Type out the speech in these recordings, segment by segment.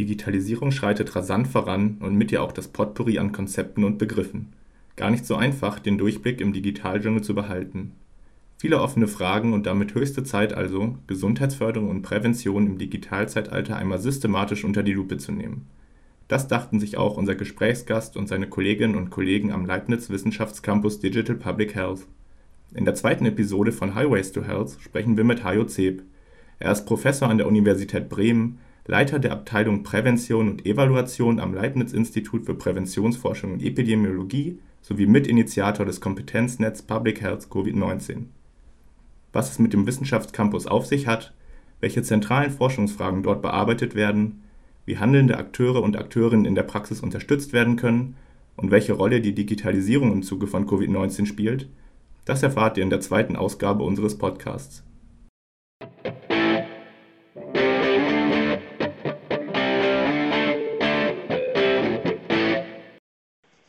Digitalisierung schreitet rasant voran und mit ihr auch das Potpourri an Konzepten und Begriffen. Gar nicht so einfach, den Durchblick im Digitaldschungel zu behalten. Viele offene Fragen und damit höchste Zeit also, Gesundheitsförderung und Prävention im Digitalzeitalter einmal systematisch unter die Lupe zu nehmen. Das dachten sich auch unser Gesprächsgast und seine Kolleginnen und Kollegen am Leibniz Wissenschaftscampus Digital Public Health. In der zweiten Episode von Highways to Health sprechen wir mit Hajo Zeb. Er ist Professor an der Universität Bremen, Leiter der Abteilung Prävention und Evaluation am Leibniz-Institut für Präventionsforschung und Epidemiologie sowie Mitinitiator des Kompetenznetz Public Health Covid-19. Was es mit dem Wissenschaftscampus auf sich hat, welche zentralen Forschungsfragen dort bearbeitet werden, wie handelnde Akteure und Akteurinnen in der Praxis unterstützt werden können und welche Rolle die Digitalisierung im Zuge von Covid-19 spielt, das erfahrt ihr in der zweiten Ausgabe unseres Podcasts.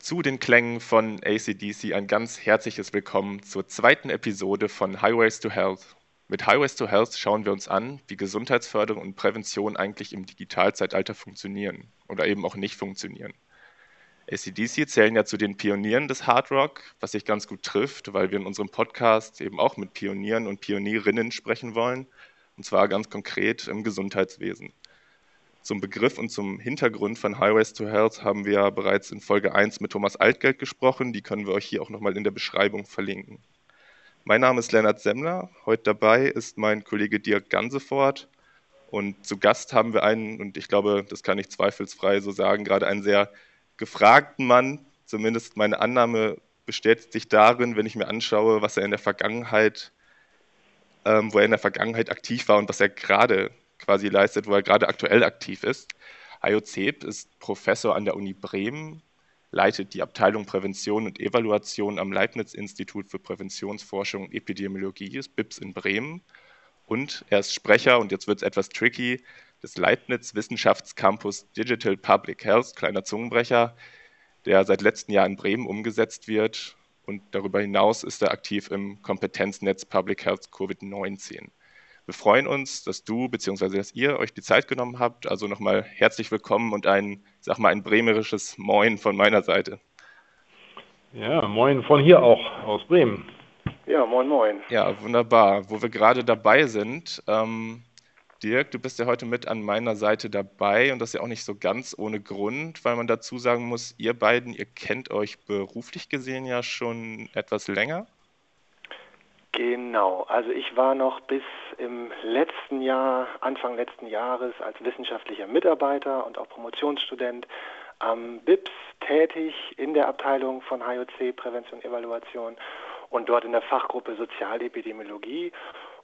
Zu den Klängen von ACDC ein ganz herzliches Willkommen zur zweiten Episode von Highways to Health. Mit Highways to Health schauen wir uns an, wie Gesundheitsförderung und Prävention eigentlich im Digitalzeitalter funktionieren oder eben auch nicht funktionieren. ACDC zählen ja zu den Pionieren des Hard Rock, was sich ganz gut trifft, weil wir in unserem Podcast eben auch mit Pionieren und Pionierinnen sprechen wollen, und zwar ganz konkret im Gesundheitswesen. Zum Begriff und zum Hintergrund von Highways to Health haben wir bereits in Folge 1 mit Thomas Altgeld gesprochen. Die können wir euch hier auch nochmal in der Beschreibung verlinken. Mein Name ist Lennart Semmler. Heute dabei ist mein Kollege Dirk Gansefort. Und zu Gast haben wir einen, und ich glaube, das kann ich zweifelsfrei so sagen, gerade einen sehr gefragten Mann. Zumindest meine Annahme bestätigt sich darin, wenn ich mir anschaue, was er in der Vergangenheit, ähm, wo er in der Vergangenheit aktiv war und was er gerade quasi leistet, wo er gerade aktuell aktiv ist. Ayo Zeb ist Professor an der Uni Bremen, leitet die Abteilung Prävention und Evaluation am Leibniz-Institut für Präventionsforschung und Epidemiologie, des BIPS in Bremen. Und er ist Sprecher, und jetzt wird es etwas tricky, des Leibniz Wissenschaftscampus Digital Public Health, kleiner Zungenbrecher, der seit letztem Jahr in Bremen umgesetzt wird. Und darüber hinaus ist er aktiv im Kompetenznetz Public Health Covid-19. Wir freuen uns, dass du bzw. dass ihr euch die Zeit genommen habt. Also nochmal herzlich willkommen und ein, sag mal, ein bremerisches Moin von meiner Seite. Ja, moin von hier auch, aus Bremen. Ja, moin, moin. Ja, wunderbar. Wo wir gerade dabei sind, ähm, Dirk, du bist ja heute mit an meiner Seite dabei und das ja auch nicht so ganz ohne Grund, weil man dazu sagen muss, ihr beiden, ihr kennt euch beruflich gesehen ja schon etwas länger. Genau, also ich war noch bis im letzten Jahr, Anfang letzten Jahres als wissenschaftlicher Mitarbeiter und auch Promotionsstudent am BIPS tätig in der Abteilung von HOC Prävention und Evaluation und dort in der Fachgruppe Sozialepidemiologie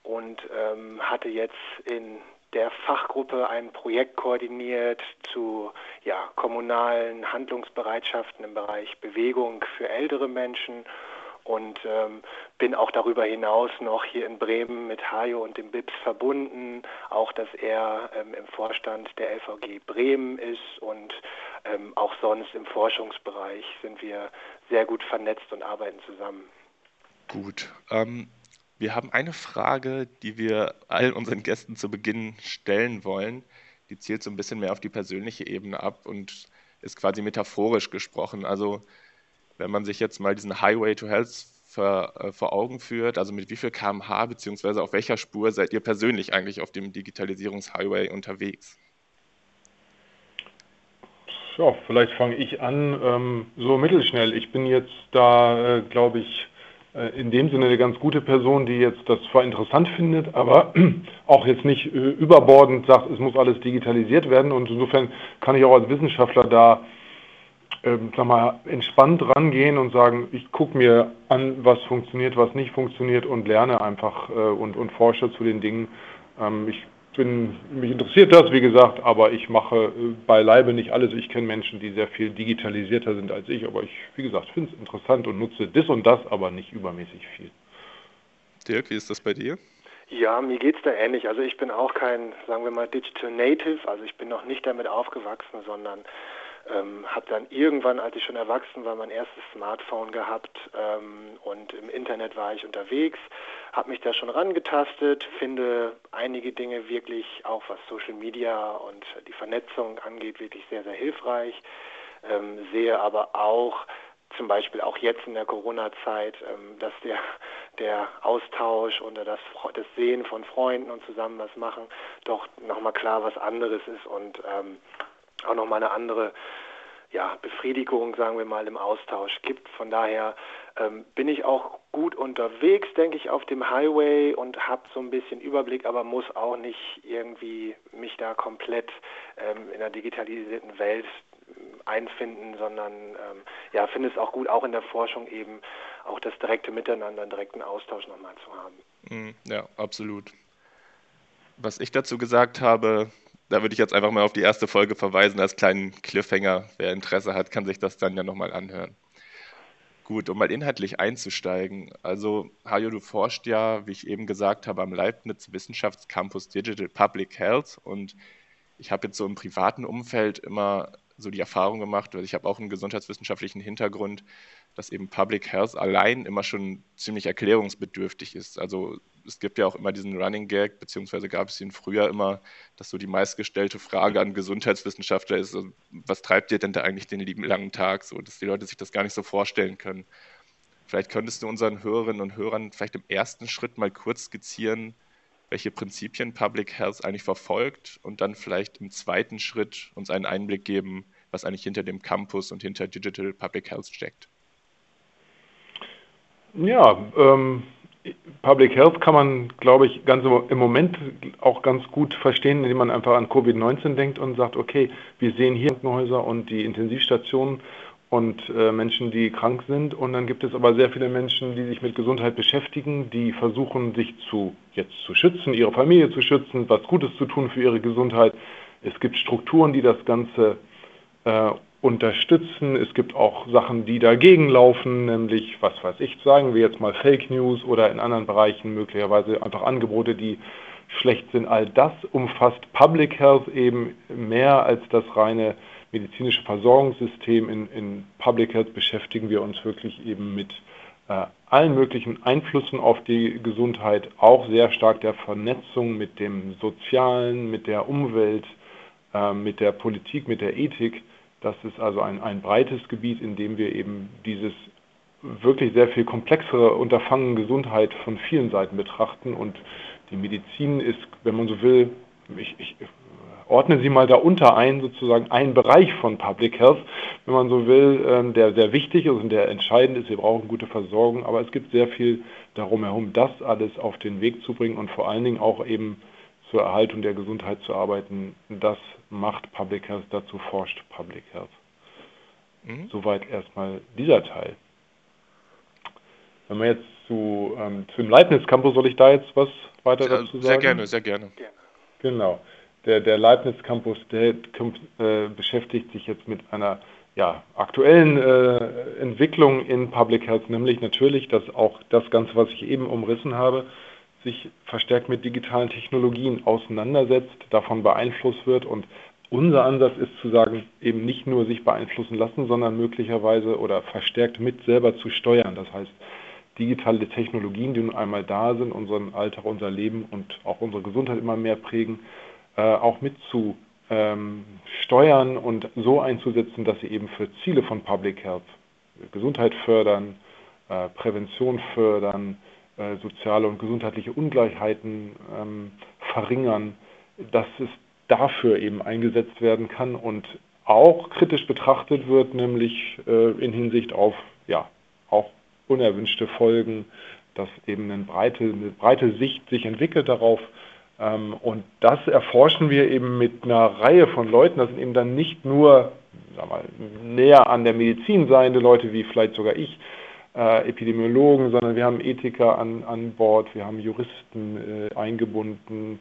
und ähm, hatte jetzt in der Fachgruppe ein Projekt koordiniert zu ja, kommunalen Handlungsbereitschaften im Bereich Bewegung für ältere Menschen und ähm, bin auch darüber hinaus noch hier in Bremen mit Hajo und dem BIPS verbunden, auch dass er ähm, im Vorstand der LVG Bremen ist und ähm, auch sonst im Forschungsbereich sind wir sehr gut vernetzt und arbeiten zusammen. Gut. Ähm, wir haben eine Frage, die wir all unseren Gästen zu Beginn stellen wollen. Die zielt so ein bisschen mehr auf die persönliche Ebene ab und ist quasi metaphorisch gesprochen. Also wenn man sich jetzt mal diesen Highway to Health vor, äh, vor Augen führt, also mit wie viel kmh beziehungsweise auf welcher Spur seid ihr persönlich eigentlich auf dem Digitalisierungshighway unterwegs? Ja, vielleicht fange ich an, ähm, so mittelschnell. Ich bin jetzt da, äh, glaube ich, äh, in dem Sinne eine ganz gute Person, die jetzt das zwar interessant findet, aber auch jetzt nicht äh, überbordend sagt, es muss alles digitalisiert werden. Und insofern kann ich auch als Wissenschaftler da ähm, sag mal, entspannt rangehen und sagen, ich gucke mir an, was funktioniert, was nicht funktioniert und lerne einfach äh, und, und forsche zu den Dingen. Ähm, ich bin, mich interessiert das, wie gesagt, aber ich mache äh, beileibe nicht alles. Ich kenne Menschen, die sehr viel digitalisierter sind als ich, aber ich, wie gesagt, finde es interessant und nutze das und das, aber nicht übermäßig viel. Dirk, wie ist das bei dir? Ja, mir geht es da ähnlich. Also ich bin auch kein, sagen wir mal, Digital Native, also ich bin noch nicht damit aufgewachsen, sondern ähm, habe dann irgendwann, als ich schon erwachsen war, mein erstes Smartphone gehabt ähm, und im Internet war ich unterwegs. habe mich da schon rangetastet, finde einige Dinge wirklich, auch was Social Media und die Vernetzung angeht, wirklich sehr, sehr hilfreich. Ähm, sehe aber auch, zum Beispiel auch jetzt in der Corona-Zeit, ähm, dass der, der Austausch oder das, das Sehen von Freunden und zusammen was machen doch nochmal klar was anderes ist und ähm, auch nochmal eine andere ja, Befriedigung, sagen wir mal, im Austausch gibt. Von daher ähm, bin ich auch gut unterwegs, denke ich, auf dem Highway und habe so ein bisschen Überblick, aber muss auch nicht irgendwie mich da komplett ähm, in der digitalisierten Welt einfinden, sondern ähm, ja, finde es auch gut, auch in der Forschung eben auch das direkte Miteinander, einen direkten Austausch nochmal zu haben. Mhm, ja, absolut. Was ich dazu gesagt habe, da würde ich jetzt einfach mal auf die erste Folge verweisen als kleinen Cliffhanger. Wer Interesse hat, kann sich das dann ja nochmal anhören. Gut, um mal inhaltlich einzusteigen. Also, Hajo, du forscht ja, wie ich eben gesagt habe, am Leibniz Wissenschaftscampus Digital Public Health und ich habe jetzt so im privaten Umfeld immer so die Erfahrung gemacht, weil ich habe auch einen gesundheitswissenschaftlichen Hintergrund, dass eben Public Health allein immer schon ziemlich erklärungsbedürftig ist. Also es gibt ja auch immer diesen Running Gag, beziehungsweise gab es ihn früher immer, dass so die meistgestellte Frage an Gesundheitswissenschaftler ist, was treibt ihr denn da eigentlich den lieben langen Tag, so dass die Leute sich das gar nicht so vorstellen können. Vielleicht könntest du unseren Hörerinnen und Hörern vielleicht im ersten Schritt mal kurz skizzieren, welche Prinzipien Public Health eigentlich verfolgt und dann vielleicht im zweiten Schritt uns einen Einblick geben, was eigentlich hinter dem Campus und hinter Digital Public Health steckt. Ja, ähm, Public Health kann man, glaube ich, ganz im Moment auch ganz gut verstehen, indem man einfach an Covid-19 denkt und sagt, okay, wir sehen hier Krankenhäuser und die Intensivstationen und äh, Menschen, die krank sind. Und dann gibt es aber sehr viele Menschen, die sich mit Gesundheit beschäftigen, die versuchen, sich zu, jetzt zu schützen, ihre Familie zu schützen, was Gutes zu tun für ihre Gesundheit. Es gibt Strukturen, die das Ganze äh, unterstützen. Es gibt auch Sachen, die dagegen laufen, nämlich, was weiß ich, sagen wir jetzt mal Fake News oder in anderen Bereichen möglicherweise einfach Angebote, die schlecht sind. All das umfasst Public Health eben mehr als das reine medizinische Versorgungssystem. In, in Public Health beschäftigen wir uns wirklich eben mit äh, allen möglichen Einflüssen auf die Gesundheit, auch sehr stark der Vernetzung mit dem Sozialen, mit der Umwelt, äh, mit der Politik, mit der Ethik. Das ist also ein, ein breites Gebiet, in dem wir eben dieses wirklich sehr viel komplexere Unterfangen Gesundheit von vielen Seiten betrachten. Und die Medizin ist, wenn man so will, ich, ich ordne sie mal darunter ein, sozusagen ein Bereich von Public Health, wenn man so will, ähm, der sehr wichtig ist und der entscheidend ist. Wir brauchen gute Versorgung, aber es gibt sehr viel darum herum, das alles auf den Weg zu bringen und vor allen Dingen auch eben zur Erhaltung der Gesundheit zu arbeiten. Das macht Public Health, dazu forscht Public Health. Mhm. Soweit erstmal dieser Teil. Wenn wir jetzt zu, ähm, zu dem Leibniz Campus, soll ich da jetzt was weiter sehr, dazu sagen? Sehr gerne, sehr gerne. Genau der, der Leibniz Campus, der äh, beschäftigt sich jetzt mit einer ja, aktuellen äh, Entwicklung in Public Health, nämlich natürlich, dass auch das Ganze, was ich eben umrissen habe, sich verstärkt mit digitalen Technologien auseinandersetzt, davon beeinflusst wird und unser Ansatz ist zu sagen, eben nicht nur sich beeinflussen lassen, sondern möglicherweise oder verstärkt mit selber zu steuern. Das heißt, digitale Technologien, die nun einmal da sind, unseren Alltag, unser Leben und auch unsere Gesundheit immer mehr prägen, äh, auch mit zu ähm, steuern und so einzusetzen, dass sie eben für Ziele von Public Health, Gesundheit fördern, äh, Prävention fördern, äh, soziale und gesundheitliche Ungleichheiten ähm, verringern, dass es dafür eben eingesetzt werden kann und auch kritisch betrachtet wird, nämlich äh, in Hinsicht auf ja, auch unerwünschte Folgen, dass eben eine breite, eine breite Sicht sich entwickelt darauf, ähm, und das erforschen wir eben mit einer Reihe von Leuten. Das sind eben dann nicht nur sag mal, näher an der Medizin seiende Leute, wie vielleicht sogar ich, äh, Epidemiologen, sondern wir haben Ethiker an, an Bord, wir haben Juristen äh, eingebunden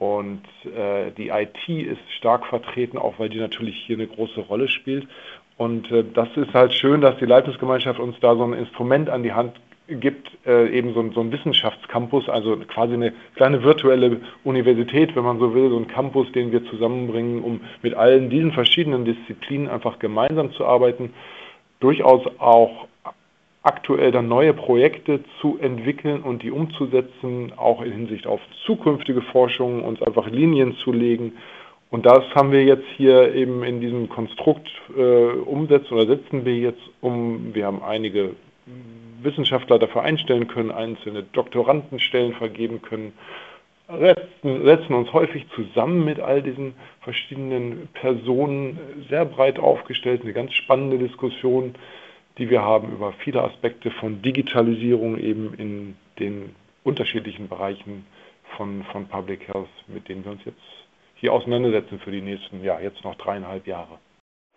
und äh, die IT ist stark vertreten, auch weil die natürlich hier eine große Rolle spielt. Und äh, das ist halt schön, dass die Leitungsgemeinschaft uns da so ein Instrument an die Hand gibt äh, eben so, so ein Wissenschaftscampus, also quasi eine kleine virtuelle Universität, wenn man so will, so ein Campus, den wir zusammenbringen, um mit allen diesen verschiedenen Disziplinen einfach gemeinsam zu arbeiten, durchaus auch aktuell dann neue Projekte zu entwickeln und die umzusetzen, auch in Hinsicht auf zukünftige Forschung, uns einfach Linien zu legen. Und das haben wir jetzt hier eben in diesem Konstrukt äh, umsetzen oder setzen wir jetzt um. Wir haben einige Wissenschaftler dafür einstellen können, einzelne Doktorandenstellen vergeben können, setzen, setzen uns häufig zusammen mit all diesen verschiedenen Personen, sehr breit aufgestellt, eine ganz spannende Diskussion die wir haben über viele Aspekte von Digitalisierung eben in den unterschiedlichen Bereichen von, von Public Health, mit denen wir uns jetzt hier auseinandersetzen für die nächsten, ja, jetzt noch dreieinhalb Jahre.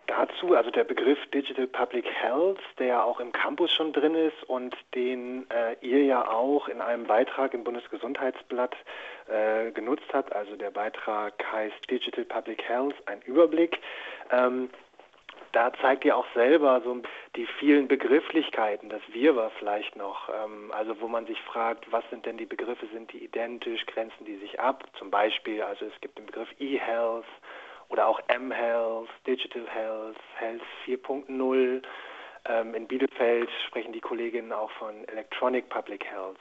Dazu, also der Begriff Digital Public Health, der ja auch im Campus schon drin ist und den äh, ihr ja auch in einem Beitrag im Bundesgesundheitsblatt äh, genutzt habt. Also der Beitrag heißt Digital Public Health, ein Überblick. Ähm, da zeigt ihr auch selber so die vielen Begrifflichkeiten, das Wirrwarr vielleicht noch, ähm, also wo man sich fragt, was sind denn die Begriffe, sind die identisch, grenzen die sich ab? Zum Beispiel, also es gibt den Begriff E-Health oder auch M-Health, Digital Health, Health 4.0. Ähm, in Bielefeld sprechen die Kolleginnen auch von Electronic Public Health.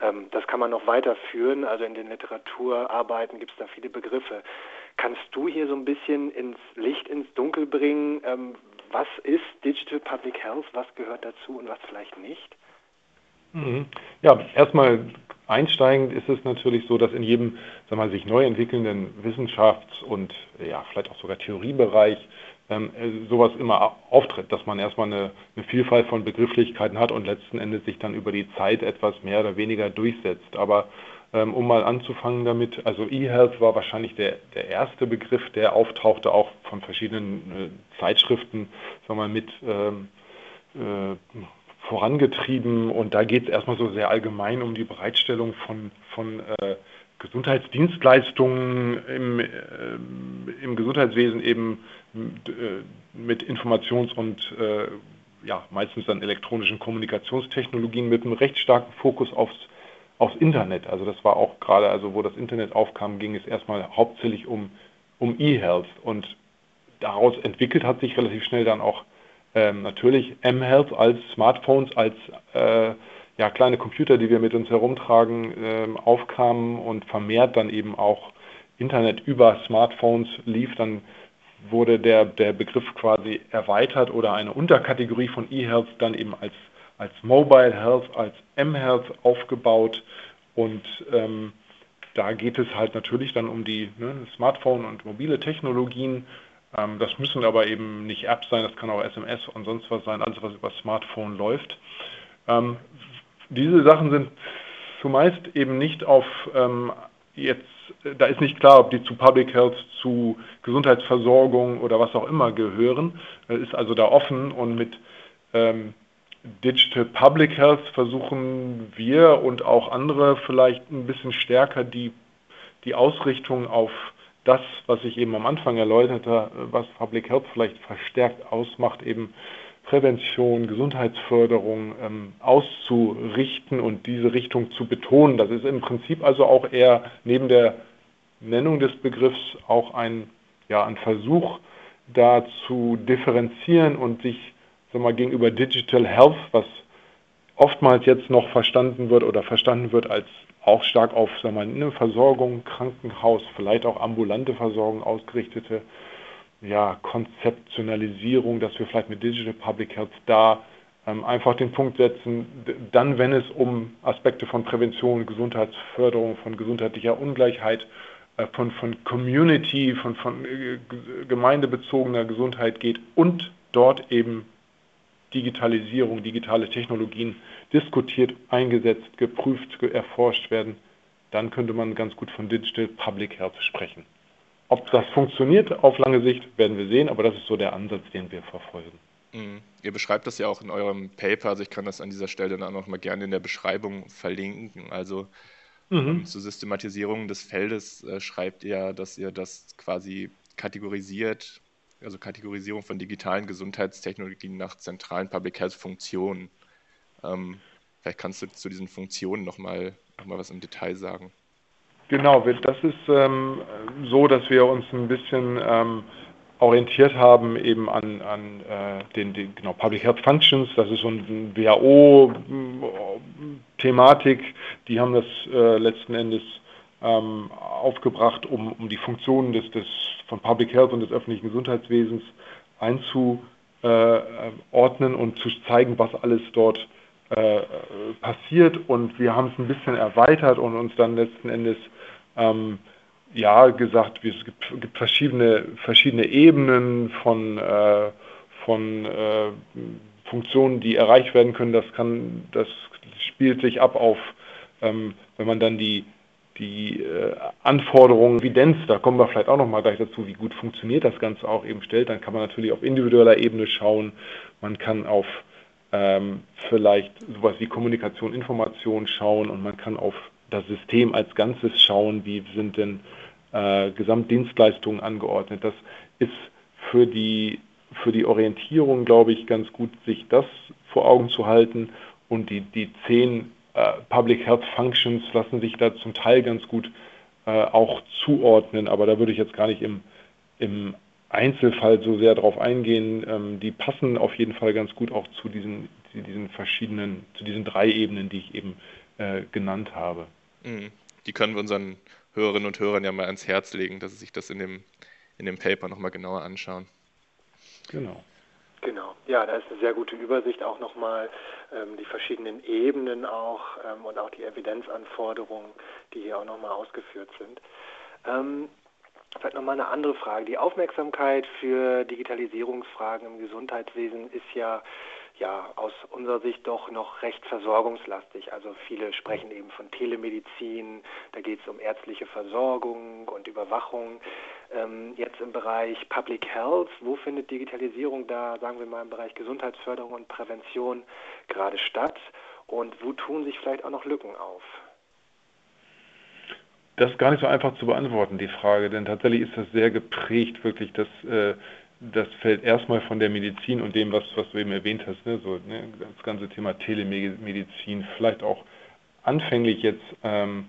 Ähm, das kann man noch weiterführen, also in den Literaturarbeiten gibt es da viele Begriffe. Kannst du hier so ein bisschen ins Licht, ins Dunkel bringen, ähm, was ist Digital Public Health, was gehört dazu und was vielleicht nicht? Mhm. Ja, erstmal einsteigend ist es natürlich so, dass in jedem sagen wir, sich neu entwickelnden Wissenschafts- und ja, vielleicht auch sogar Theoriebereich ähm, äh, sowas immer auftritt, dass man erstmal eine, eine, Vielfalt von Begrifflichkeiten hat und letzten Endes sich dann über die Zeit etwas mehr oder weniger durchsetzt. Aber um mal anzufangen damit, also E-Health war wahrscheinlich der, der erste Begriff, der auftauchte, auch von verschiedenen äh, Zeitschriften, sagen wir mal, mit ähm, äh, vorangetrieben. Und da geht es erstmal so sehr allgemein um die Bereitstellung von, von äh, Gesundheitsdienstleistungen im, äh, im Gesundheitswesen eben äh, mit Informations- und äh, ja, meistens dann elektronischen Kommunikationstechnologien mit einem recht starken Fokus aufs aufs Internet. Also das war auch gerade, also wo das Internet aufkam, ging es erstmal hauptsächlich um, um E-Health und daraus entwickelt hat sich relativ schnell dann auch ähm, natürlich M-Health als Smartphones, als äh, ja, kleine Computer, die wir mit uns herumtragen, äh, aufkamen und vermehrt dann eben auch Internet über Smartphones lief, dann wurde der, der Begriff quasi erweitert oder eine Unterkategorie von E-Health dann eben als als Mobile Health, als M-Health aufgebaut und ähm, da geht es halt natürlich dann um die ne, Smartphone und mobile Technologien. Ähm, das müssen aber eben nicht Apps sein, das kann auch SMS und sonst was sein, alles was über Smartphone läuft. Ähm, diese Sachen sind zumeist eben nicht auf ähm, jetzt, da ist nicht klar, ob die zu Public Health, zu Gesundheitsversorgung oder was auch immer gehören. Das ist also da offen und mit ähm, Digital Public Health versuchen wir und auch andere vielleicht ein bisschen stärker die, die Ausrichtung auf das, was ich eben am Anfang erläuterte, was Public Health vielleicht verstärkt ausmacht, eben Prävention, Gesundheitsförderung ähm, auszurichten und diese Richtung zu betonen. Das ist im Prinzip also auch eher neben der Nennung des Begriffs auch ein, ja, ein Versuch, da zu differenzieren und sich sag mal, gegenüber Digital Health, was oftmals jetzt noch verstanden wird oder verstanden wird als auch stark auf sag mal, eine Versorgung, Krankenhaus, vielleicht auch ambulante Versorgung ausgerichtete ja, Konzeptionalisierung, dass wir vielleicht mit Digital Public Health da ähm, einfach den Punkt setzen, dann wenn es um Aspekte von Prävention, Gesundheitsförderung, von gesundheitlicher Ungleichheit, äh, von, von Community, von, von äh, gemeindebezogener Gesundheit geht und dort eben Digitalisierung, digitale Technologien diskutiert, eingesetzt, geprüft, erforscht werden, dann könnte man ganz gut von Digital Public Health sprechen. Ob das funktioniert auf lange Sicht, werden wir sehen, aber das ist so der Ansatz, den wir verfolgen. Mhm. Ihr beschreibt das ja auch in eurem Paper, also ich kann das an dieser Stelle dann auch noch mal gerne in der Beschreibung verlinken. Also mhm. Ähm, zur Systematisierung des Feldes äh, schreibt ihr, dass ihr das quasi kategorisiert also Kategorisierung von digitalen Gesundheitstechnologien nach zentralen Public Health Funktionen. Ähm, vielleicht kannst du zu diesen Funktionen nochmal noch mal was im Detail sagen. Genau, das ist ähm, so, dass wir uns ein bisschen ähm, orientiert haben eben an, an äh, den, den genau, Public Health Functions. Das ist so ein WHO-Thematik. Die haben das äh, letzten Endes ähm, aufgebracht, um, um die Funktionen des, des, von Public Health und des öffentlichen Gesundheitswesens einzuordnen und zu zeigen, was alles dort äh, passiert. Und wir haben es ein bisschen erweitert und uns dann letzten Endes ähm, ja gesagt, es gibt, gibt, verschiedene, verschiedene Ebenen von, äh, von äh, Funktionen, die erreicht werden können. Das kann, das spielt sich ab auf, ähm, wenn man dann die die äh, Anforderungen, Evidenz, da kommen wir vielleicht auch noch mal gleich dazu, wie gut funktioniert das Ganze auch eben stellt. Dann kann man natürlich auf individueller Ebene schauen. Man kann auf ähm, vielleicht sowas wie Kommunikation, Information schauen und man kann auf das System als Ganzes schauen, wie sind denn äh, Gesamtdienstleistungen angeordnet. Das ist für die, für die Orientierung, glaube ich, ganz gut, sich das vor Augen zu halten und die, die zehn Public Health Functions lassen sich da zum Teil ganz gut äh, auch zuordnen, aber da würde ich jetzt gar nicht im, im Einzelfall so sehr drauf eingehen. Ähm, die passen auf jeden Fall ganz gut auch zu diesen, zu diesen verschiedenen, zu diesen drei Ebenen, die ich eben äh, genannt habe. Mhm. Die können wir unseren Hörerinnen und Hörern ja mal ans Herz legen, dass sie sich das in dem, in dem Paper nochmal genauer anschauen. Genau. Genau, ja, da ist eine sehr gute Übersicht auch nochmal, ähm, die verschiedenen Ebenen auch ähm, und auch die Evidenzanforderungen, die hier auch nochmal ausgeführt sind. Ähm, vielleicht nochmal eine andere Frage. Die Aufmerksamkeit für Digitalisierungsfragen im Gesundheitswesen ist ja ja aus unserer Sicht doch noch recht versorgungslastig. Also viele sprechen eben von Telemedizin, da geht es um ärztliche Versorgung und Überwachung. Ähm, jetzt im Bereich Public Health, wo findet Digitalisierung da, sagen wir mal im Bereich Gesundheitsförderung und Prävention gerade statt und wo tun sich vielleicht auch noch Lücken auf? Das ist gar nicht so einfach zu beantworten, die Frage, denn tatsächlich ist das sehr geprägt, wirklich, dass äh, das fällt erstmal von der Medizin und dem, was, was du eben erwähnt hast, ne, so, ne, das ganze Thema Telemedizin, vielleicht auch anfänglich jetzt ähm,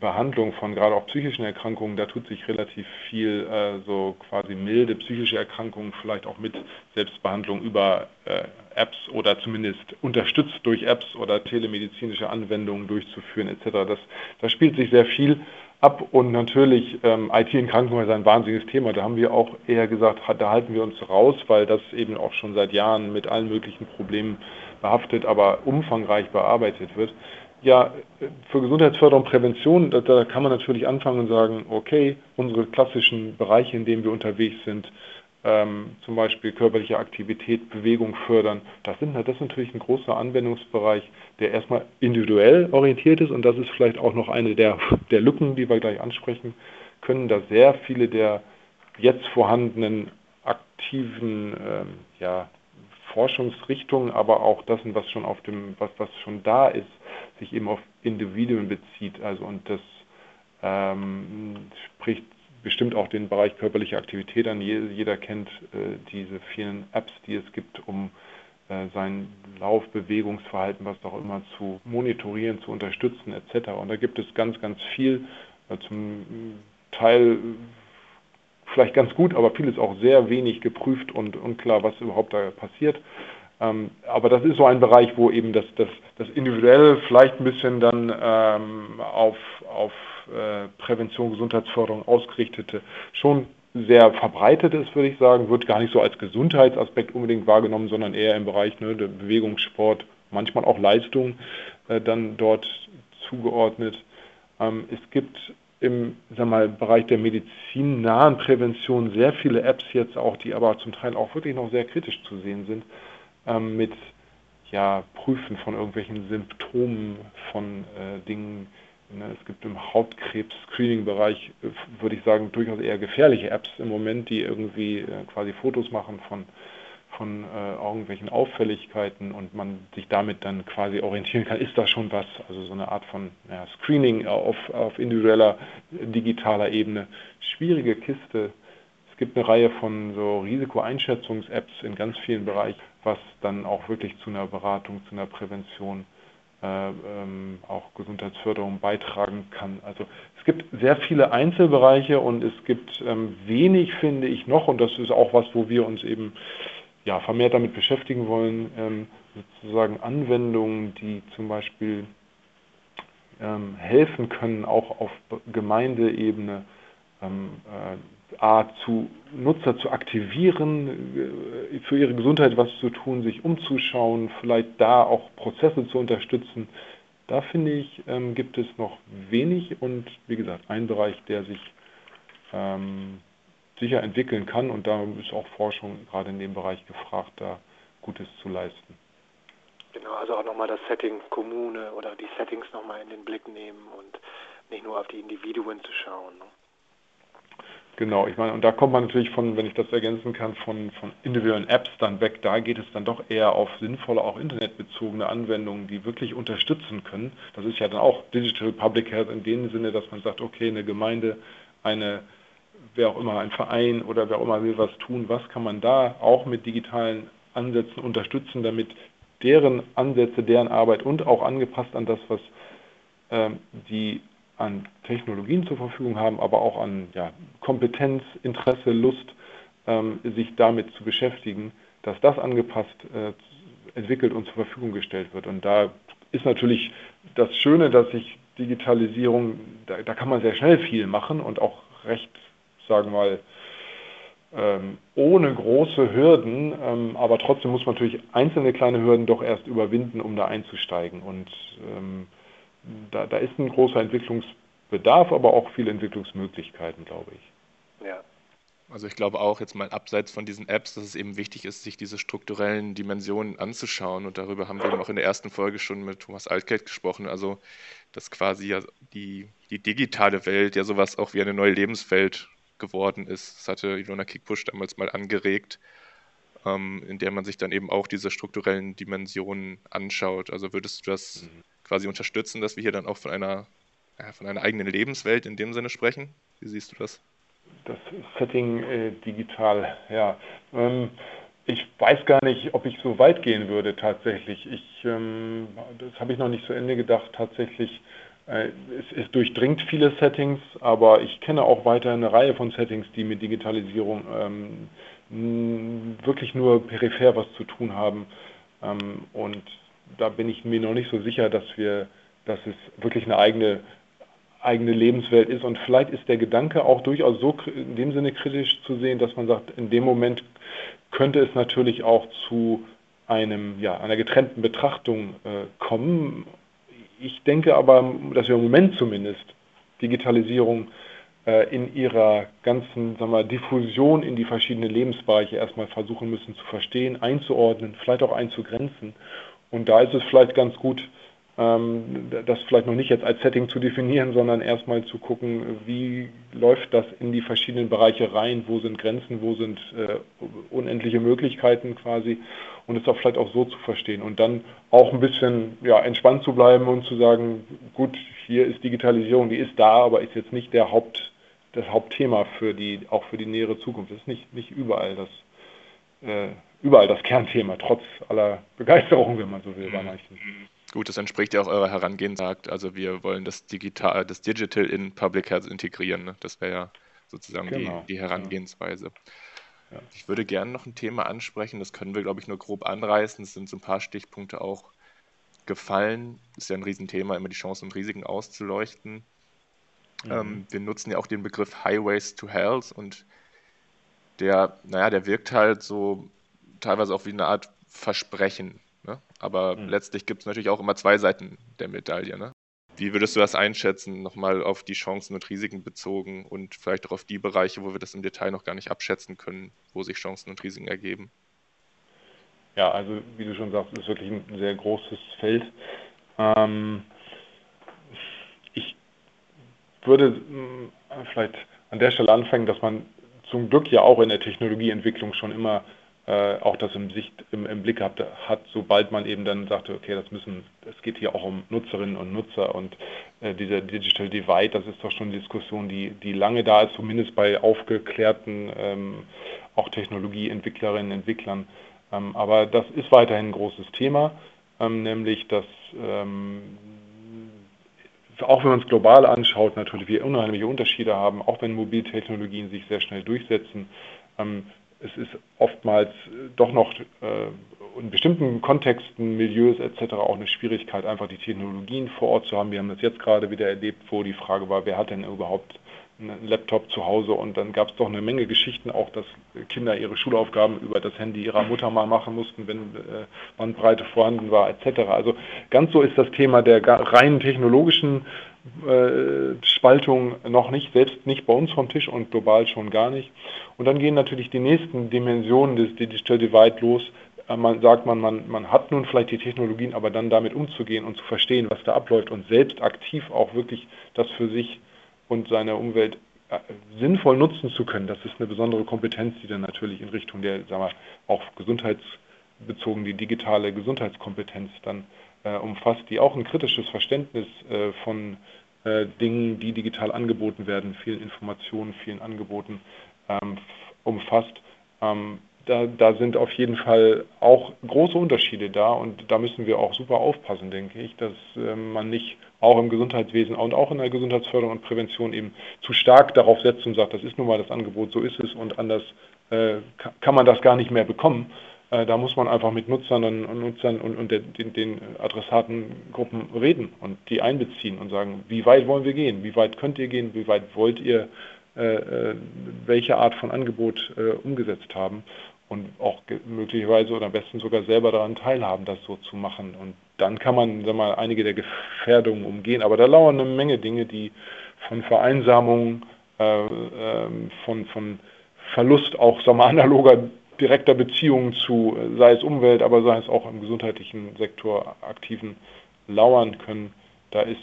Behandlung von gerade auch psychischen Erkrankungen, da tut sich relativ viel, äh, so quasi milde psychische Erkrankungen, vielleicht auch mit Selbstbehandlung über äh, Apps oder zumindest unterstützt durch Apps oder telemedizinische Anwendungen durchzuführen etc. Das, das spielt sich sehr viel ab und natürlich ähm, IT in Krankenhäusern ein wahnsinniges Thema. Da haben wir auch eher gesagt, da halten wir uns raus, weil das eben auch schon seit Jahren mit allen möglichen Problemen behaftet, aber umfangreich bearbeitet wird. Ja, für Gesundheitsförderung und Prävention, da, da kann man natürlich anfangen und sagen, okay, unsere klassischen Bereiche, in denen wir unterwegs sind, ähm, zum Beispiel körperliche Aktivität, Bewegung fördern. Das, sind, das ist natürlich ein großer Anwendungsbereich, der erstmal individuell orientiert ist und das ist vielleicht auch noch eine der, der Lücken, die wir gleich ansprechen können, dass sehr viele der jetzt vorhandenen aktiven ähm, ja, Forschungsrichtungen, aber auch das, was schon auf dem, was, was schon da ist, sich eben auf Individuen bezieht. Also und das ähm, spricht bestimmt auch den Bereich körperliche Aktivität an. Jeder kennt äh, diese vielen Apps, die es gibt, um äh, sein Laufbewegungsverhalten, was auch immer, zu monitorieren, zu unterstützen etc. Und da gibt es ganz, ganz viel, äh, zum Teil vielleicht ganz gut, aber vieles auch sehr wenig geprüft und unklar, was überhaupt da passiert. Ähm, aber das ist so ein Bereich, wo eben das, das, das individuell vielleicht ein bisschen dann ähm, auf, auf äh, Prävention, Gesundheitsförderung ausgerichtete schon sehr verbreitet ist, würde ich sagen, wird gar nicht so als Gesundheitsaspekt unbedingt wahrgenommen, sondern eher im Bereich ne, der Bewegungssport, manchmal auch Leistung äh, dann dort zugeordnet. Ähm, es gibt im sag mal, Bereich der medizinnahen Prävention sehr viele Apps jetzt auch, die aber zum Teil auch wirklich noch sehr kritisch zu sehen sind, ähm, mit ja, Prüfen von irgendwelchen Symptomen von äh, Dingen, es gibt im Hautkrebs-Screening-Bereich, äh, würde ich sagen, durchaus eher gefährliche Apps im Moment, die irgendwie äh, quasi Fotos machen von, von äh, irgendwelchen Auffälligkeiten und man sich damit dann quasi orientieren kann, ist da schon was? Also so eine Art von ja, Screening auf, auf individueller, digitaler Ebene. Schwierige Kiste. Es gibt eine Reihe von so Risikoeinschätzungs-Apps in ganz vielen Bereichen, was dann auch wirklich zu einer Beratung, zu einer Prävention auch Gesundheitsförderung beitragen kann. Also es gibt sehr viele Einzelbereiche und es gibt ähm, wenig, finde ich, noch, und das ist auch was, wo wir uns eben ja, vermehrt damit beschäftigen wollen, ähm, sozusagen Anwendungen, die zum Beispiel ähm, helfen können, auch auf Gemeindeebene ähm, äh, A, zu Nutzer zu aktivieren, äh, für ihre Gesundheit was zu tun, sich umzuschauen, vielleicht da auch Prozesse zu unterstützen. Da finde ich, ähm, gibt es noch wenig und wie gesagt, ein Bereich, der sich ähm, sicher entwickeln kann und da ist auch Forschung gerade in dem Bereich gefragt, da Gutes zu leisten. Genau, also auch nochmal das Setting Kommune oder die Settings nochmal in den Blick nehmen und nicht nur auf die Individuen zu schauen. Ne? Genau, ich meine, und da kommt man natürlich von, wenn ich das ergänzen kann, von, von individuellen Apps dann weg. Da geht es dann doch eher auf sinnvolle, auch internetbezogene Anwendungen, die wirklich unterstützen können. Das ist ja dann auch Digital Public Health in dem Sinne, dass man sagt, okay, eine Gemeinde, eine, wer auch immer, ein Verein oder wer auch immer will was tun, was kann man da auch mit digitalen Ansätzen unterstützen, damit deren Ansätze, deren Arbeit und auch angepasst an das, was ähm, die an Technologien zur Verfügung haben, aber auch an ja, Kompetenz, Interesse, Lust, ähm, sich damit zu beschäftigen, dass das angepasst äh, entwickelt und zur Verfügung gestellt wird. Und da ist natürlich das Schöne, dass sich Digitalisierung, da, da kann man sehr schnell viel machen und auch recht, sagen wir mal, ähm, ohne große Hürden, ähm, aber trotzdem muss man natürlich einzelne kleine Hürden doch erst überwinden, um da einzusteigen. Und ähm, da, da ist ein großer Entwicklungsbedarf, aber auch viele Entwicklungsmöglichkeiten, glaube ich. Ja. Also ich glaube auch jetzt mal abseits von diesen Apps, dass es eben wichtig ist, sich diese strukturellen Dimensionen anzuschauen. Und darüber haben wir eben auch in der ersten Folge schon mit Thomas Altgeld gesprochen. Also dass quasi ja die, die digitale Welt ja sowas auch wie eine neue Lebenswelt geworden ist. Das hatte Ilona Kickbusch damals mal angeregt, ähm, in der man sich dann eben auch diese strukturellen Dimensionen anschaut. Also würdest du das mhm quasi unterstützen, dass wir hier dann auch von einer, ja, von einer eigenen Lebenswelt in dem Sinne sprechen? Wie siehst du das? Das Setting äh, digital, ja. Ähm, ich weiß gar nicht, ob ich so weit gehen würde tatsächlich. Ich, ähm, das habe ich noch nicht zu Ende gedacht. Tatsächlich, äh, es, es, durchdringt viele Settings, aber ich kenne auch weiter eine Reihe von Settings, die mit Digitalisierung ähm, wirklich nur peripher was zu tun haben. Ähm, und da bin ich mir noch nicht so sicher, dass wir, dass es wirklich eine eigene eigene Lebenswelt ist. Und vielleicht ist der Gedanke auch durchaus so in dem Sinne kritisch zu sehen, dass man sagt, in dem Moment könnte es natürlich auch zu einem, ja, einer getrennten Betrachtung äh, kommen. Ich denke aber, dass wir im Moment zumindest Digitalisierung äh, in ihrer ganzen sagen wir, Diffusion in die verschiedenen Lebensbereiche erstmal versuchen müssen zu verstehen, einzuordnen, vielleicht auch einzugrenzen und da ist es vielleicht ganz gut, ähm, das vielleicht noch nicht jetzt als Setting zu definieren, sondern erstmal zu gucken, wie läuft das in die verschiedenen Bereiche rein, wo sind Grenzen, wo sind äh, unendliche Möglichkeiten quasi und es auch vielleicht auch so zu verstehen und dann auch ein bisschen ja, entspannt zu bleiben und zu sagen, gut, hier ist Digitalisierung, die ist da, aber ist jetzt nicht der Haupt, das Hauptthema für die, auch für die nähere Zukunft. Das ist nicht, nicht überall das äh, überall das Kernthema, trotz aller Begeisterung, wenn man so will, bei mhm. manchen. Gut, das entspricht ja auch eurer Herangehensart. Also wir wollen das Digital, das Digital in Public Health integrieren. Ne? Das wäre ja sozusagen genau, die, die, Herangehensweise. Ja. Ich würde gerne noch ein Thema ansprechen, das können wir, glaube ich, nur grob anreißen. Es sind so ein paar Stichpunkte auch gefallen. Ist ja ein Riesenthema, immer die Chancen und Risiken auszuleuchten. Mhm. Ähm, wir nutzen ja auch den Begriff Highways to Health und der, naja, der wirkt halt so teilweise auch wie eine Art Versprechen. Ne? Aber mhm. letztlich gibt es natürlich auch immer zwei Seiten der Medaille. Ne? Wie würdest du das einschätzen, nochmal auf die Chancen und Risiken bezogen und vielleicht auch auf die Bereiche, wo wir das im Detail noch gar nicht abschätzen können, wo sich Chancen und Risiken ergeben? Ja, also wie du schon sagst, ist wirklich ein sehr großes Feld. Ähm, ich würde hm, vielleicht an der Stelle anfangen, dass man zum Glück ja auch in der Technologieentwicklung schon immer äh, auch das im, Sicht, im, im Blick hat, hat, sobald man eben dann sagte, okay, das müssen, es geht hier auch um Nutzerinnen und Nutzer und äh, dieser Digital Divide, das ist doch schon eine Diskussion, die, die lange da ist, zumindest bei aufgeklärten ähm, auch Technologieentwicklerinnen und Entwicklern. Ähm, aber das ist weiterhin ein großes Thema. ähm, nämlich dass ähm, auch wenn man es global anschaut, natürlich wir unheimliche Unterschiede haben, auch wenn Mobiltechnologien sich sehr schnell durchsetzen. Es ist oftmals doch noch äh, in bestimmten Kontexten, Milieus etc. auch eine Schwierigkeit, einfach die Technologien vor Ort zu haben. Wir haben das jetzt gerade wieder erlebt, wo die Frage war, wer hat denn überhaupt einen Laptop zu Hause und dann gab es doch eine Menge Geschichten auch, dass Kinder ihre Schulaufgaben über das Handy ihrer Mutter mal machen mussten, wenn äh, Bandbreite vorhanden war etc. Also ganz so ist das Thema der rein technologischen äh, Spaltung noch nicht, selbst nicht bei uns vom Tisch und global schon gar nicht. Und dann gehen natürlich die nächsten Dimensionen des Digital Divide los. Äh, man sagt man, man, man hat nun vielleicht die Technologien, aber dann damit umzugehen und zu verstehen, was da abläuft und selbst aktiv auch wirklich das für sich und seine Umwelt äh, sinnvoll nutzen zu können, das ist eine besondere Kompetenz, die dann natürlich in Richtung der, sagen wir, auch gesundheitsbezogen, die digitale Gesundheitskompetenz dann äh, umfasst, die auch ein kritisches Verständnis äh, von äh, Dingen, die digital angeboten werden, vielen Informationen, vielen Angeboten ähm, umfasst. Ähm, da, da, sind auf jeden Fall auch große Unterschiede da und da müssen wir auch super aufpassen, denke ich, dass äh, man nicht auch im Gesundheitswesen und auch in der Gesundheitsförderung und Prävention eben zu stark darauf setzt und sagt, das ist nun mal das Angebot, so ist es und anders äh, kann man das gar nicht mehr bekommen. Äh, da muss man einfach mit Nutzern und Nutzern und, und den, den Adressatengruppen reden und die einbeziehen und sagen, wie weit wollen wir gehen, wie weit könnt ihr gehen, wie weit wollt ihr äh, äh welche Art von Angebot äh, umgesetzt haben und auch möglicherweise oder am besten sogar selber daran teilhaben, das so zu machen. Und dann kann man sag mal, einige der Gefährdungen umgehen. Aber da lauern eine Menge Dinge, die von Vereinsamung, äh, äh, von, von Verlust auch sag mal, analoger direkter Beziehungen zu, sei es Umwelt, aber sei es auch im gesundheitlichen Sektor aktiven lauern können. Da ist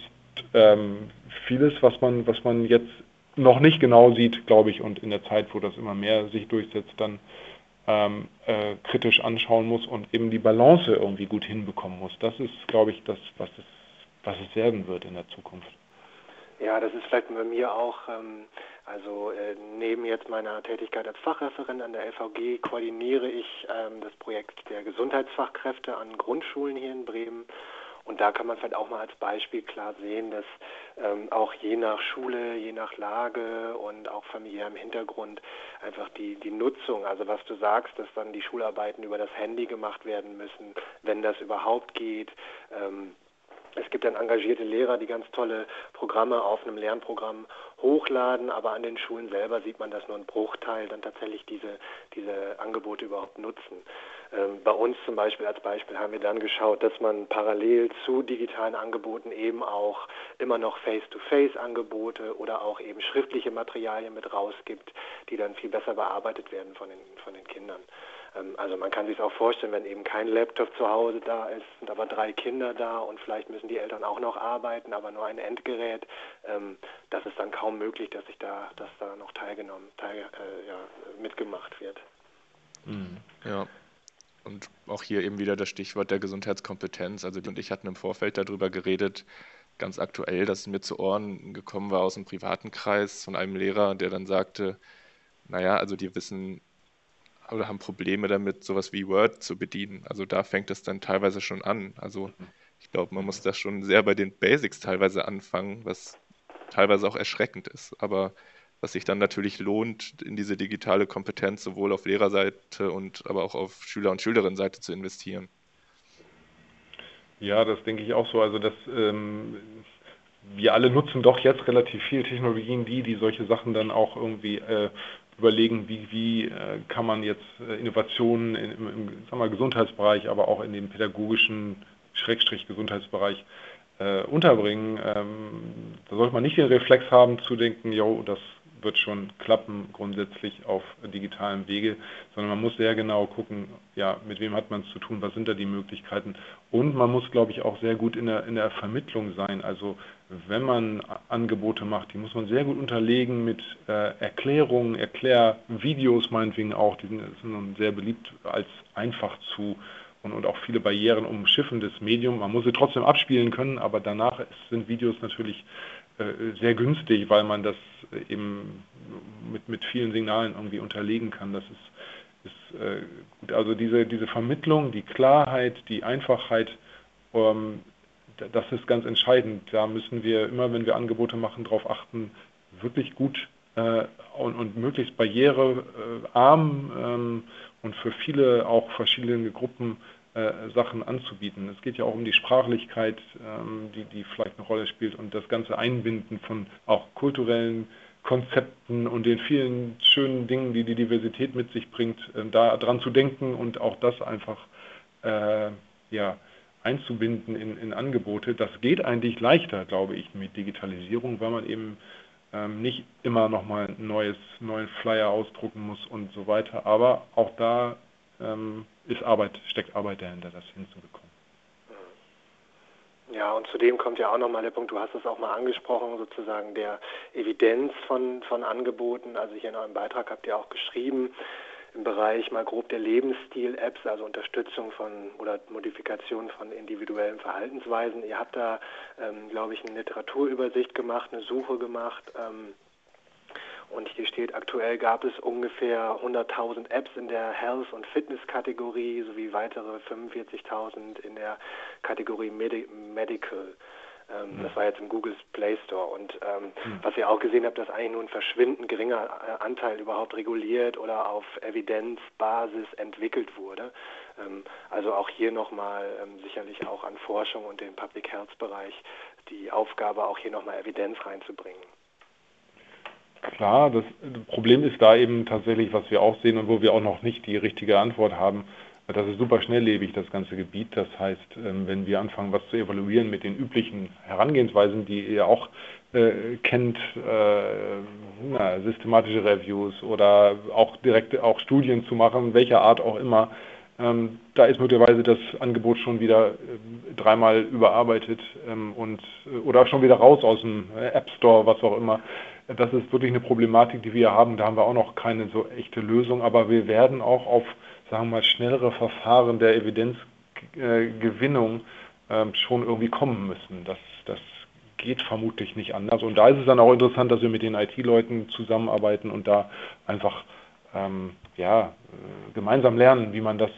ähm, vieles, was man, was man jetzt noch nicht genau sieht, glaube ich, und in der Zeit, wo das immer mehr sich durchsetzt, dann ähm, äh, kritisch anschauen muss und eben die Balance irgendwie gut hinbekommen muss. Das ist, glaube ich, das, was es, was es werden wird in der Zukunft. Ja, das ist vielleicht bei mir auch, ähm, also äh, neben jetzt meiner Tätigkeit als Fachreferent an der LVG koordiniere ich ähm, das Projekt der Gesundheitsfachkräfte an Grundschulen hier in Bremen und da kann man vielleicht auch mal als Beispiel klar sehen, dass ähm, auch je nach Schule, je nach Lage und auch familiärem Hintergrund einfach die, die Nutzung, also was du sagst, dass dann die Schularbeiten über das Handy gemacht werden müssen, wenn das überhaupt geht. Ähm, es gibt dann engagierte Lehrer, die ganz tolle Programme auf einem Lernprogramm hochladen, aber an den Schulen selber sieht man, dass nur ein Bruchteil dann tatsächlich diese, diese Angebote überhaupt nutzen. Ähm, bei uns zum Beispiel als Beispiel haben wir dann geschaut, dass man parallel zu digitalen Angeboten eben auch immer noch Face-to-Face-Angebote oder auch eben schriftliche Materialien mit rausgibt, die dann viel besser bearbeitet werden von den, von den Kindern. Ähm, also man kann sich auch vorstellen, wenn eben kein Laptop zu Hause da ist, sind aber drei Kinder da und vielleicht müssen die Eltern auch noch arbeiten, aber nur ein Endgerät, ähm, das ist dann kaum möglich, dass sich da, dass da noch teilgenommen, teil, äh, ja, mitgemacht wird. Mhm. Ja. Und auch hier eben wieder das Stichwort der Gesundheitskompetenz. Also und ich hatten im Vorfeld darüber geredet, ganz aktuell, dass mir zu Ohren gekommen war aus dem privaten Kreis von einem Lehrer, der dann sagte, naja, also die wissen oder haben Probleme damit, sowas wie Word zu bedienen. Also da fängt es dann teilweise schon an. Also ich glaube, man muss da schon sehr bei den Basics teilweise anfangen, was teilweise auch erschreckend ist. Aber was sich dann natürlich lohnt, in diese digitale Kompetenz sowohl auf Lehrerseite und aber auch auf Schüler- und Schülerinnenseite zu investieren. Ja, das denke ich auch so. Also das ähm, wir alle nutzen doch jetzt relativ viel Technologien, die, die solche Sachen dann auch irgendwie äh, überlegen, wie, wie äh, kann man jetzt äh, Innovationen im, im sagen wir, Gesundheitsbereich, aber auch in dem pädagogischen Schrägstrich Gesundheitsbereich äh, unterbringen. Ähm, da sollte man nicht den Reflex haben zu denken, jo, das wird schon klappen grundsätzlich auf digitalem Wege, sondern man muss sehr genau gucken, ja, mit wem hat man es zu tun, was sind da die Möglichkeiten. Und man muss, glaube ich, auch sehr gut in der, in der Vermittlung sein. Also wenn man Angebote macht, die muss man sehr gut unterlegen mit äh, Erklärungen, Erklärvideos meinetwegen auch, die sind, sind sehr beliebt als einfach zu und, und auch viele Barrieren umschiffendes Medium. Man muss sie trotzdem abspielen können, aber danach sind Videos natürlich sehr günstig, weil man das eben mit, mit vielen Signalen irgendwie unterlegen kann. Das ist, ist äh, gut. Also diese, diese Vermittlung, die Klarheit, die Einfachheit Ähm, das ist ganz entscheidend. Da müssen wir immer, wenn wir Angebote machen, darauf achten, wirklich gut äh, und, und, möglichst barrierearm ähm, und für viele auch verschiedene Gruppen äh, Sachen anzubieten. Es geht ja auch um die Sprachlichkeit, ähm, die, die vielleicht eine Rolle spielt und das ganze Einbinden von auch kulturellen Konzepten und den vielen schönen Dingen, die die Diversität mit sich bringt, äh, da dran zu denken und auch das einfach äh, ja, einzubinden in, in, Angebote. Das geht eigentlich leichter, glaube ich, mit Digitalisierung, weil man eben ähm, nicht immer nochmal ein neues, neuen Flyer ausdrucken muss und so weiter. Aber auch da ähm, ist Arbeit, steckt Arbeit dahinter, das hinzubekommen. Ja, und zudem kommt ja auch nochmal der Punkt, du hast es auch mal angesprochen, sozusagen der Evidenz von, von Angeboten. Also hier in eurem Beitrag habt ihr auch geschrieben, im Bereich mal grob der Lebensstil-Apps, also Unterstützung von oder Modifikation von individuellen Verhaltensweisen. Ihr habt da, ähm, glaube ich, eine Literaturübersicht gemacht, eine Suche gemacht. Ähm, und hier steht, aktuell gab es ungefähr 100.000 Apps in der Health- und Fitness-Kategorie sowie weitere 45.000 in der Kategorie Medi Medical. Ähm, mhm. Das war jetzt im Google Play Store. Und ähm, mhm. was ihr auch gesehen habt, dass eigentlich nur ein verschwindend geringer äh, Anteil überhaupt reguliert oder auf Evidenzbasis entwickelt wurde. Ähm, also auch hier nochmal ähm, sicherlich auch an Forschung und den Public Health Bereich die Aufgabe, auch hier nochmal Evidenz reinzubringen. Klar, das Problem ist da eben tatsächlich, was wir auch sehen und wo wir auch noch nicht die richtige Antwort haben, das ist super schnelllebig, das ganze Gebiet. Das heißt, ähm, wenn wir anfangen, was zu evaluieren mit den üblichen Herangehensweisen, die ihr auch äh, kennt, äh, na, systematische Reviews oder auch direkte auch Studien zu machen, welcher Art auch immer, ähm, da ist möglicherweise das Angebot schon wieder äh, dreimal überarbeitet ähm, und äh, oder schon wieder raus aus dem App Store, was auch immer. Das ist wirklich eine Problematik, die wir haben. Da haben wir auch noch keine so echte Lösung, aber wir werden auch auf sagen wir mal, schnellere Verfahren der Evidenzgewinnung äh, schon irgendwie kommen müssen. Das, das geht vermutlich nicht anders. Und da ist es dann auch interessant, dass wir mit den IT-Leuten zusammenarbeiten und da einfach ähm, ja, äh, gemeinsam lernen, wie man das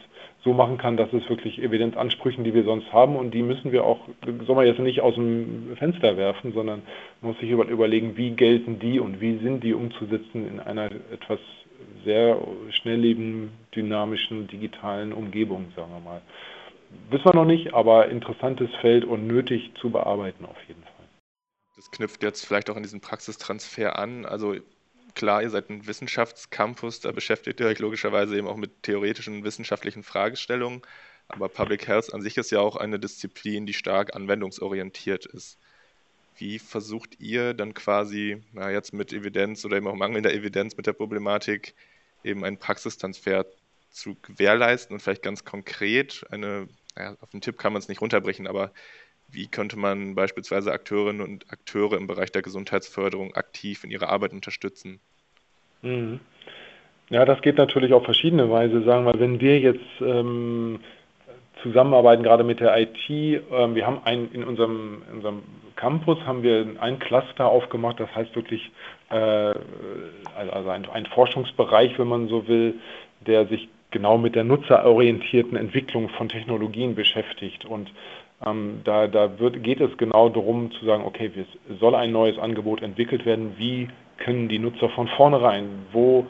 so machen kann, dass es wirklich Evidenzansprüchen, die wir sonst haben, und die müssen wir auch, soll man jetzt nicht aus dem Fenster werfen, sondern muss sich überlegen, wie gelten die und wie sind die umzusetzen in einer etwas sehr schnelllebigen, dynamischen, digitalen Umgebung, sagen wir mal. Wissen wir noch nicht, aber interessantes Feld und nötig zu bearbeiten auf jeden Fall. Das knüpft jetzt vielleicht auch an diesen Praxistransfer an. Also klar, ihr seid ein Wissenschaftscampus, da beschäftigt ihr euch logischerweise eben auch mit theoretischen wissenschaftlichen Fragestellungen. Aber Public Health an sich ist ja auch eine Disziplin, die stark anwendungsorientiert ist. Wie versucht ihr dann quasi, na, jetzt mit Evidenz oder eben auch mangelnder Evidenz mit der Problematik, eben einen Praxistransfer zu gewährleisten und vielleicht ganz konkret eine, naja, auf den Tipp kann man es nicht runterbrechen, aber wie könnte man beispielsweise Akteurinnen und Akteure im Bereich der Gesundheitsförderung aktiv in ihrer Arbeit unterstützen? Mhm. Ja, das geht natürlich auf verschiedene Weise. Sagen wir, wenn wir jetzt ähm, zusammenarbeiten, gerade mit der IT, ähm, wir haben ein, in unserem, in unserem Campus haben wir ein Cluster aufgemacht, das heißt wirklich äh, also ein, ein Forschungsbereich, wenn man so will, der sich genau mit der nutzerorientierten Entwicklung von Technologien beschäftigt. Und ähm, da, da wird, geht es genau darum zu sagen, okay, es soll ein neues Angebot entwickelt werden, wie können die Nutzer von vornherein, wo,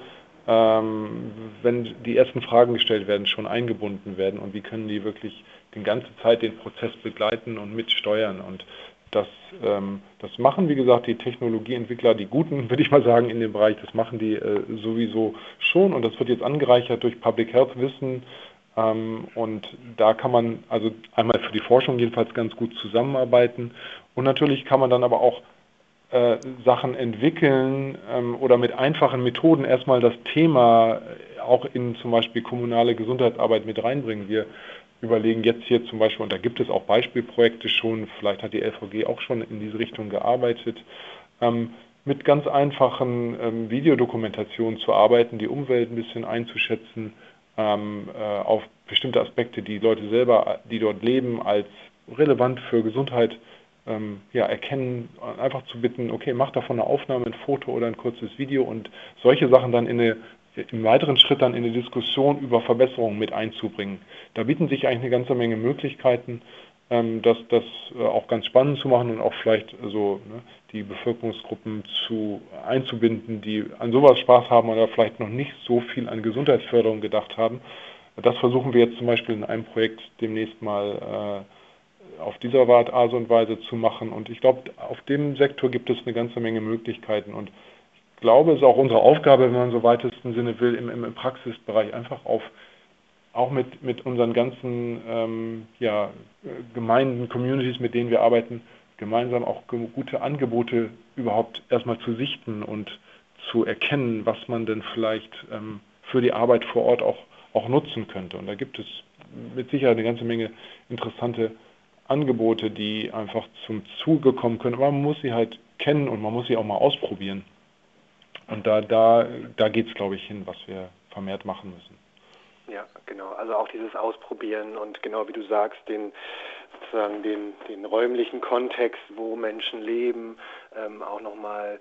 ähm, wenn die ersten Fragen gestellt werden, schon eingebunden werden? Und wie können die wirklich die ganze Zeit den Prozess begleiten und mitsteuern. Und das, ähm, das machen, wie gesagt, die Technologieentwickler, die Guten, würde ich mal sagen, in dem Bereich, das machen die äh, sowieso schon. Und das wird jetzt angereichert durch Public Health Wissen und da kann man also einmal für die Forschung jedenfalls ganz gut zusammenarbeiten und natürlich kann man dann aber auch äh, Sachen entwickeln ähm, oder mit einfachen Methoden erstmal das Thema auch in zum Beispiel kommunale Gesundheitsarbeit mit reinbringen. Wir überlegen jetzt hier zum Beispiel, und da gibt es auch Beispielprojekte schon, vielleicht hat die LVG auch schon in diese Richtung gearbeitet, ähm, mit ganz einfachen ähm, Videodokumentationen zu arbeiten, die Umwelt ein bisschen einzuschätzen, ähm, äh, auf bestimmte Aspekte, die Leute selber, die dort leben, als relevant für Gesundheit ähm, ja, erkennen, einfach zu bitten, okay, mach davon eine Aufnahme, ein Foto oder ein kurzes Video und solche Sachen dann in eine im weiteren Schritt dann in die Diskussion über Verbesserungen mit einzubringen. Da bieten sich eigentlich eine ganze Menge Möglichkeiten. Ähm, das, das äh, auch ganz spannend zu machen und auch vielleicht so ne, die Bevölkerungsgruppen zu einzubinden, die an sowas Spaß haben oder vielleicht noch nicht so viel an Gesundheitsförderung gedacht haben. Das versuchen wir jetzt zum Beispiel in einem Projekt demnächst mal äh, auf dieser Art und Weise zu machen. Und ich glaube, auf dem Sektor gibt es eine ganze Menge Möglichkeiten. Und ich glaube, es ist auch unsere Aufgabe, wenn man so weitesten Sinne will, im, im Praxisbereich einfach auf auch mit, mit unseren ganzen ähm, ja, Gemeinden, Communities, mit denen wir arbeiten, gemeinsam auch gute Angebote überhaupt erstmal zu sichten und zu erkennen, was man denn vielleicht ähm, für die Arbeit vor Ort auch, auch nutzen könnte. Und da gibt es mit Sicherheit eine ganze Menge interessante Angebote, die einfach zum Zuge kommen können. Aber man muss sie halt kennen und man muss sie auch mal ausprobieren. Und da, da, da geht es, glaube ich, hin, was wir vermehrt machen müssen. Ja, genau. Also auch dieses Ausprobieren und genau wie du sagst, den sozusagen den, den räumlichen Kontext, wo Menschen leben, ähm, auch nochmal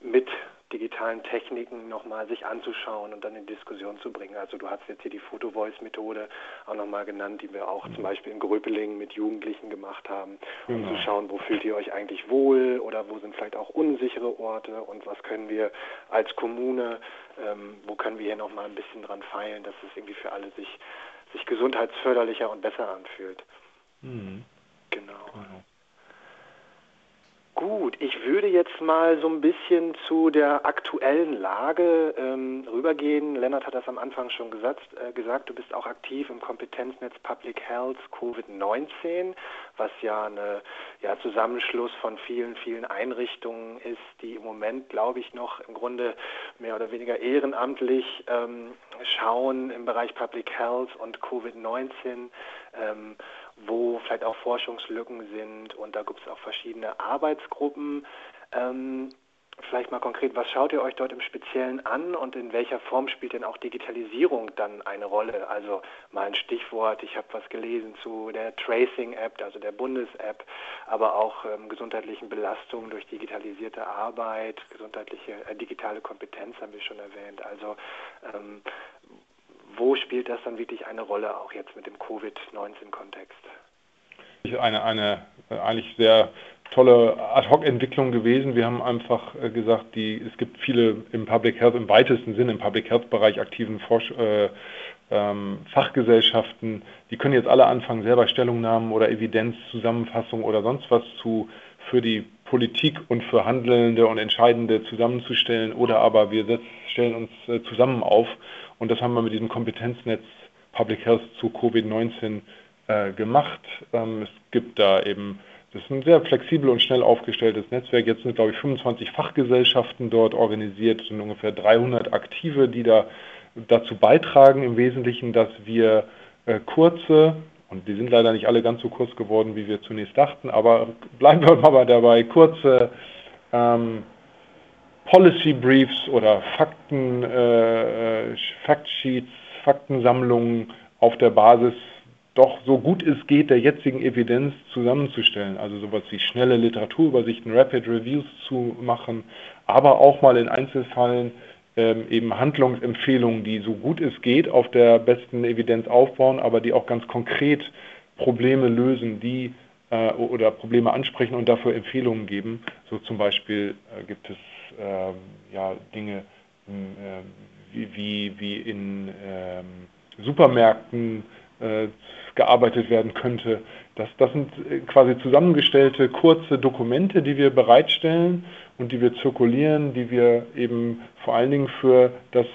mit digitalen Techniken nochmal sich anzuschauen und dann in Diskussion zu bringen. Also du hast jetzt hier die Photo-Voice-Methode auch nochmal genannt, die wir auch zum Beispiel in Gröpelingen mit Jugendlichen gemacht haben, um genau. zu schauen, wo fühlt ihr euch eigentlich wohl oder wo sind vielleicht auch unsichere Orte und was können wir als Kommune, ähm, wo können wir hier nochmal ein bisschen dran feilen, dass es irgendwie für alle sich, sich gesundheitsförderlicher und besser anfühlt. Mhm. Genau. genau. Gut, ich würde jetzt mal so ein bisschen zu der aktuellen Lage ähm, rübergehen. Lennart hat das am Anfang schon gesagt, äh, gesagt, du bist auch aktiv im Kompetenznetz Public Health Covid-19, was ja ein ja, Zusammenschluss von vielen, vielen Einrichtungen ist, die im Moment, glaube ich, noch im Grunde mehr oder weniger ehrenamtlich ähm, schauen im Bereich Public Health und Covid-19. Ähm, wo vielleicht auch Forschungslücken sind und da gibt es auch verschiedene Arbeitsgruppen. Ähm, vielleicht mal konkret, was schaut ihr euch dort im Speziellen an und in welcher Form spielt denn auch Digitalisierung dann eine Rolle? Also mal ein Stichwort, ich habe was gelesen zu der Tracing-App, also der Bundes-App, aber auch ähm, gesundheitlichen Belastungen durch digitalisierte Arbeit, gesundheitliche äh, digitale Kompetenz haben wir schon erwähnt. Also ähm, wo spielt das dann wirklich eine Rolle, auch jetzt mit dem Covid-19-Kontext? Eine, eine eigentlich sehr tolle Ad-Hoc-Entwicklung gewesen. Wir haben einfach äh, gesagt, die, es gibt viele im Public Health, im weitesten Sinne im Public Health-Bereich aktiven Forsch äh, ähm, Fachgesellschaften, die können jetzt alle anfangen, selber Stellungnahmen oder Evidenzzusammenfassungen oder sonst was zu für die Politik und für Handelnde und Entscheidende zusammenzustellen oder aber wir stellen uns äh, zusammen auf und das haben wir mit diesem Kompetenznetz Public Health zu Covid-19 äh, gemacht. Ähm, es gibt da eben, das ist ein sehr flexibel und schnell aufgestelltes Netzwerk. Jetzt sind, glaube ich, 25 Fachgesellschaften dort organisiert, sind ungefähr 300 Aktive, die da dazu beitragen im Wesentlichen, dass wir äh, kurze, und die sind leider nicht alle ganz so kurz geworden, wie wir zunächst dachten, aber bleiben wir mal dabei, kurze ähm, Policy Briefs oder Fakten, äh, Factsheets, Faktensammlungen auf der Basis doch so gut es geht der jetzigen Evidenz zusammenzustellen. Also sowas wie schnelle Literaturübersichten, Rapid Reviews zu machen, aber auch mal in Einzelfällen ähm, eben Handlungsempfehlungen, die so gut es geht auf der besten Evidenz aufbauen, aber die auch ganz konkret Probleme lösen, die äh, oder Probleme ansprechen und dafür Empfehlungen geben. So zum Beispiel äh, gibt es ähm, ja, Dinge ähm, wie, wie, in ähm, Supermärkten äh, gearbeitet werden könnte. Das, das sind äh, quasi zusammengestellte kurze Dokumente, die wir bereitstellen und die wir zirkulieren, die wir eben vor allen Dingen für das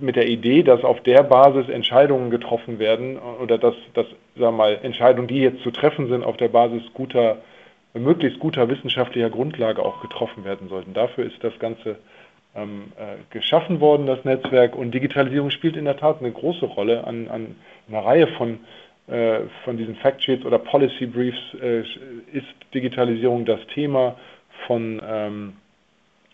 mit der Idee, dass auf der Basis Entscheidungen getroffen werden oder dass, dass sagen wir mal, Entscheidungen, die jetzt zu treffen sind, auf der Basis guter möglichst guter wissenschaftlicher Grundlage auch getroffen werden sollten. Dafür ist das Ganze ähm, äh, geschaffen worden, das Netzwerk. Und Digitalisierung spielt in der Tat eine große Rolle an, an einer Reihe von, äh, von diesen Factsheets oder Policy Briefs. Äh, ist Digitalisierung das Thema von ähm,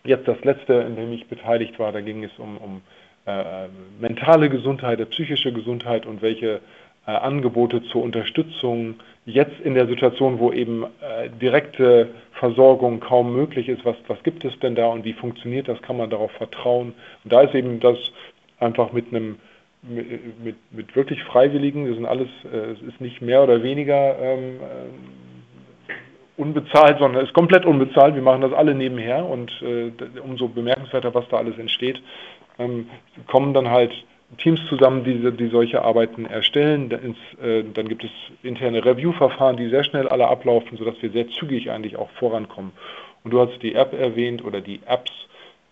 jetzt das letzte, in dem ich beteiligt war. Da ging es um, um äh, mentale Gesundheit, psychische Gesundheit und welche äh, Angebote zur Unterstützung jetzt in der Situation, wo eben äh, direkte Versorgung kaum möglich ist, was, was gibt es denn da und wie funktioniert das, kann man darauf vertrauen? Und da ist eben das einfach mit einem mit, mit, mit, wirklich Freiwilligen, das sind alles, äh, es ist nicht mehr oder weniger ähm, äh, unbezahlt, sondern es ist komplett unbezahlt. Wir machen das alle nebenher und äh, umso bemerkenswerter, was da alles entsteht, ähm, kommen dann halt Teams zusammen, die, die solche Arbeiten erstellen. Äh, dann gibt es interne Review-Verfahren, die sehr schnell alle ablaufen, sodass wir sehr zügig eigentlich auch vorankommen. Und du hast die App erwähnt oder die Apps.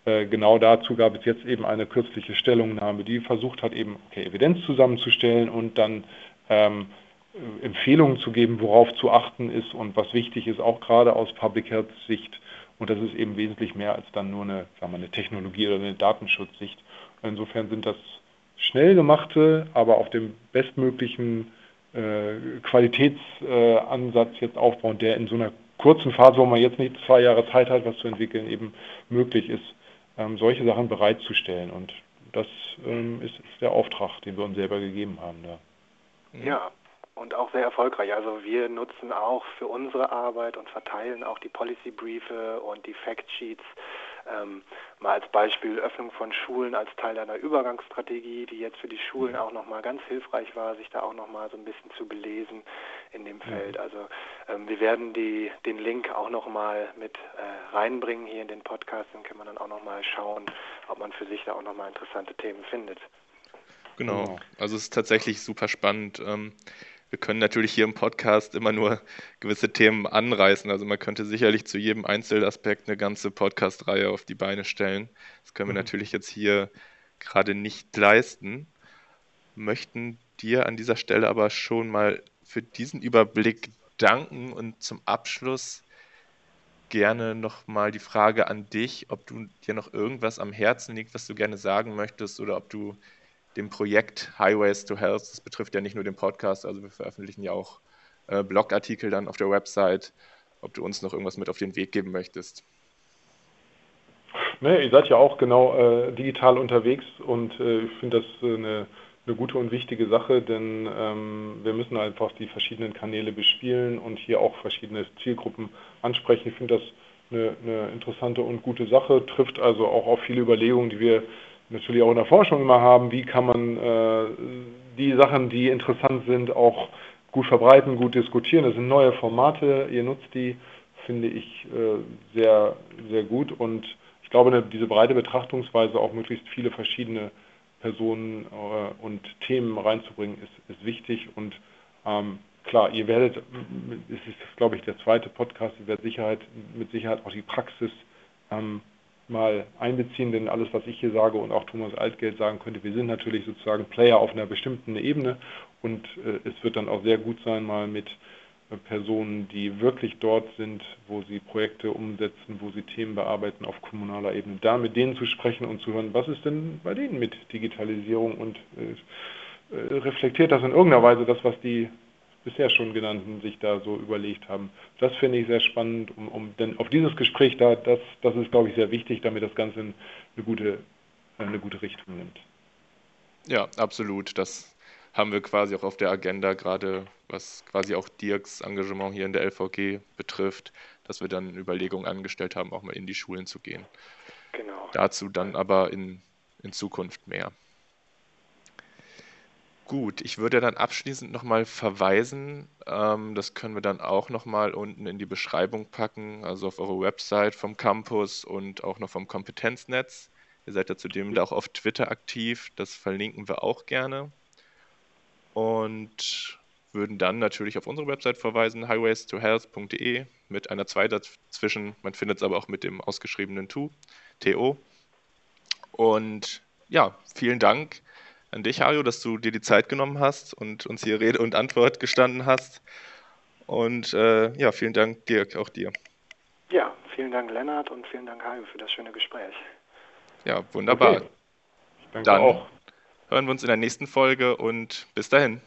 Äh, genau dazu gab es jetzt eben eine kürzliche Stellungnahme, die versucht hat, eben okay, Evidenz zusammenzustellen und dann ähm, Empfehlungen zu geben, worauf zu achten ist und was wichtig ist, auch gerade aus Public Health Sicht. Und das ist eben wesentlich mehr als dann nur eine, sagen wir, eine Technologie oder eine Datenschutzsicht. Insofern sind das schnell gemachte, aber auf dem bestmöglichen äh, Qualitätsansatz äh, jetzt aufbauen, der in so einer kurzen Phase, wo man jetzt nicht zwei Jahre Zeit hat, was zu entwickeln, eben möglich ist, ähm, solche Sachen bereitzustellen. Und das ähm, ist, ist, der Auftrag, den wir uns selber gegeben haben. Da. Ja, und auch sehr erfolgreich. Also wir nutzen auch für unsere Arbeit und verteilen auch die Policy Briefe und die Fact Sheets ähm, mal als Beispiel Öffnung von Schulen als Teil einer Übergangsstrategie, die jetzt für die Schulen auch nochmal ganz hilfreich war, sich da auch nochmal so ein bisschen zu belesen in dem Feld. Also ähm, wir werden die, den Link auch nochmal mit äh, reinbringen hier in den Podcast, dann kann man dann auch nochmal schauen, ob man für sich da auch nochmal interessante Themen findet. Genau, also es ist tatsächlich super spannend. Ähm, wir können natürlich hier im Podcast immer nur gewisse Themen anreißen. Also man könnte sicherlich zu jedem Einzelaspekt eine ganze Podcast-Reihe auf die Beine stellen. Das können wir mhm. natürlich jetzt hier gerade nicht leisten. Möchten dir an dieser Stelle aber schon mal für diesen Überblick danken und zum Abschluss gerne nochmal die Frage an dich, ob du dir noch irgendwas am Herzen liegt, was du gerne sagen möchtest oder ob du dem Projekt Highways to Health. Das betrifft ja nicht nur den Podcast, also wir veröffentlichen ja auch äh, Blogartikel dann auf der Website. Ob du uns noch irgendwas mit auf den Weg geben möchtest. Nee, ihr seid ja auch genau äh, digital unterwegs und äh, ich finde das äh, eine, eine, gute und wichtige Sache, denn ähm, wir müssen einfach die verschiedenen Kanäle bespielen und hier auch verschiedene Zielgruppen ansprechen. Ich finde das eine, eine interessante und gute Sache, trifft also auch auf viele Überlegungen, die wir natürlich auch in der Forschung immer haben, wie kann man äh, die Sachen, die interessant sind, auch gut verbreiten, gut diskutieren. Das sind neue Formate, ihr nutzt die, finde ich äh, sehr, sehr gut und ich glaube, ne, diese breite Betrachtungsweise, auch möglichst viele verschiedene Personen äh, und Themen reinzubringen, ist, ist wichtig und ähm, klar, ihr werdet, es ist, glaube ich, der zweite Podcast, ihr werdet Sicherheit, mit Sicherheit auch die Praxis ähm, mal einbeziehen, denn alles, was ich hier sage und auch Thomas Altgeld sagen könnte, wir sind natürlich sozusagen Player auf einer bestimmten Ebene und äh, es wird dann auch sehr gut sein, mal mit äh, Personen, die wirklich dort sind, wo sie Projekte umsetzen, wo sie Themen bearbeiten auf kommunaler Ebene, da mit denen zu sprechen und zu hören, was ist denn bei denen mit Digitalisierung und äh, äh reflektiert das in irgendeiner Weise das, was die bisher schon genannten sich da so überlegt haben. Das finde ich sehr spannend, um, um denn auf dieses Gespräch da, das, das ist, glaube ich, sehr wichtig, damit das Ganze eine gute, eine gute Richtung nimmt. Ja, absolut. Das haben wir quasi auch auf der Agenda, gerade was quasi auch Dirks Engagement hier in der LVG betrifft, dass wir dann Überlegungen angestellt haben, auch mal in die Schulen zu gehen. Genau. Dazu dann aber in, in Zukunft mehr. Gut, ich würde dann abschließend nochmal verweisen, ähm, das können wir dann auch nochmal unten in die Beschreibung packen, also auf eure Website vom Campus und auch noch vom Kompetenznetz. Ihr seid ja zudem da auch auf Twitter aktiv, das verlinken wir auch gerne. Und würden dann natürlich auf unsere Website verweisen, highwaystohealth.de mit einer 2 dazwischen. Man findet es aber auch mit dem ausgeschriebenen TO. Und ja, vielen Dank an dich, Hario, dass du dir die Zeit genommen hast und uns hier Rede und Antwort gestanden hast. Und äh, ja, vielen Dank, Dirk, auch dir. Ja, vielen Dank, Lennart, und vielen Dank, Hario, für das schöne Gespräch. Ja, wunderbar. Okay. Dann auch. hören wir uns in der nächsten Folge und bis dahin.